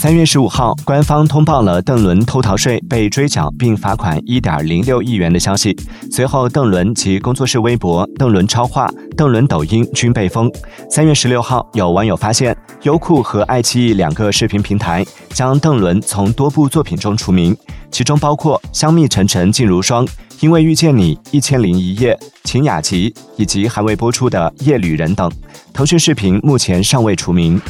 三月十五号，官方通报了邓伦偷逃税被追缴并罚款一点零六亿元的消息。随后，邓伦及工作室微博、邓伦超话、邓伦抖音均被封。三月十六号，有网友发现，优酷和爱奇艺两个视频平台将邓伦从多部作品中除名，其中包括《香蜜沉沉烬如霜》、《因为遇见你》、《一千零一夜》、《秦雅集》以及还未播出的《夜旅人》等。腾讯视频目前尚未除名。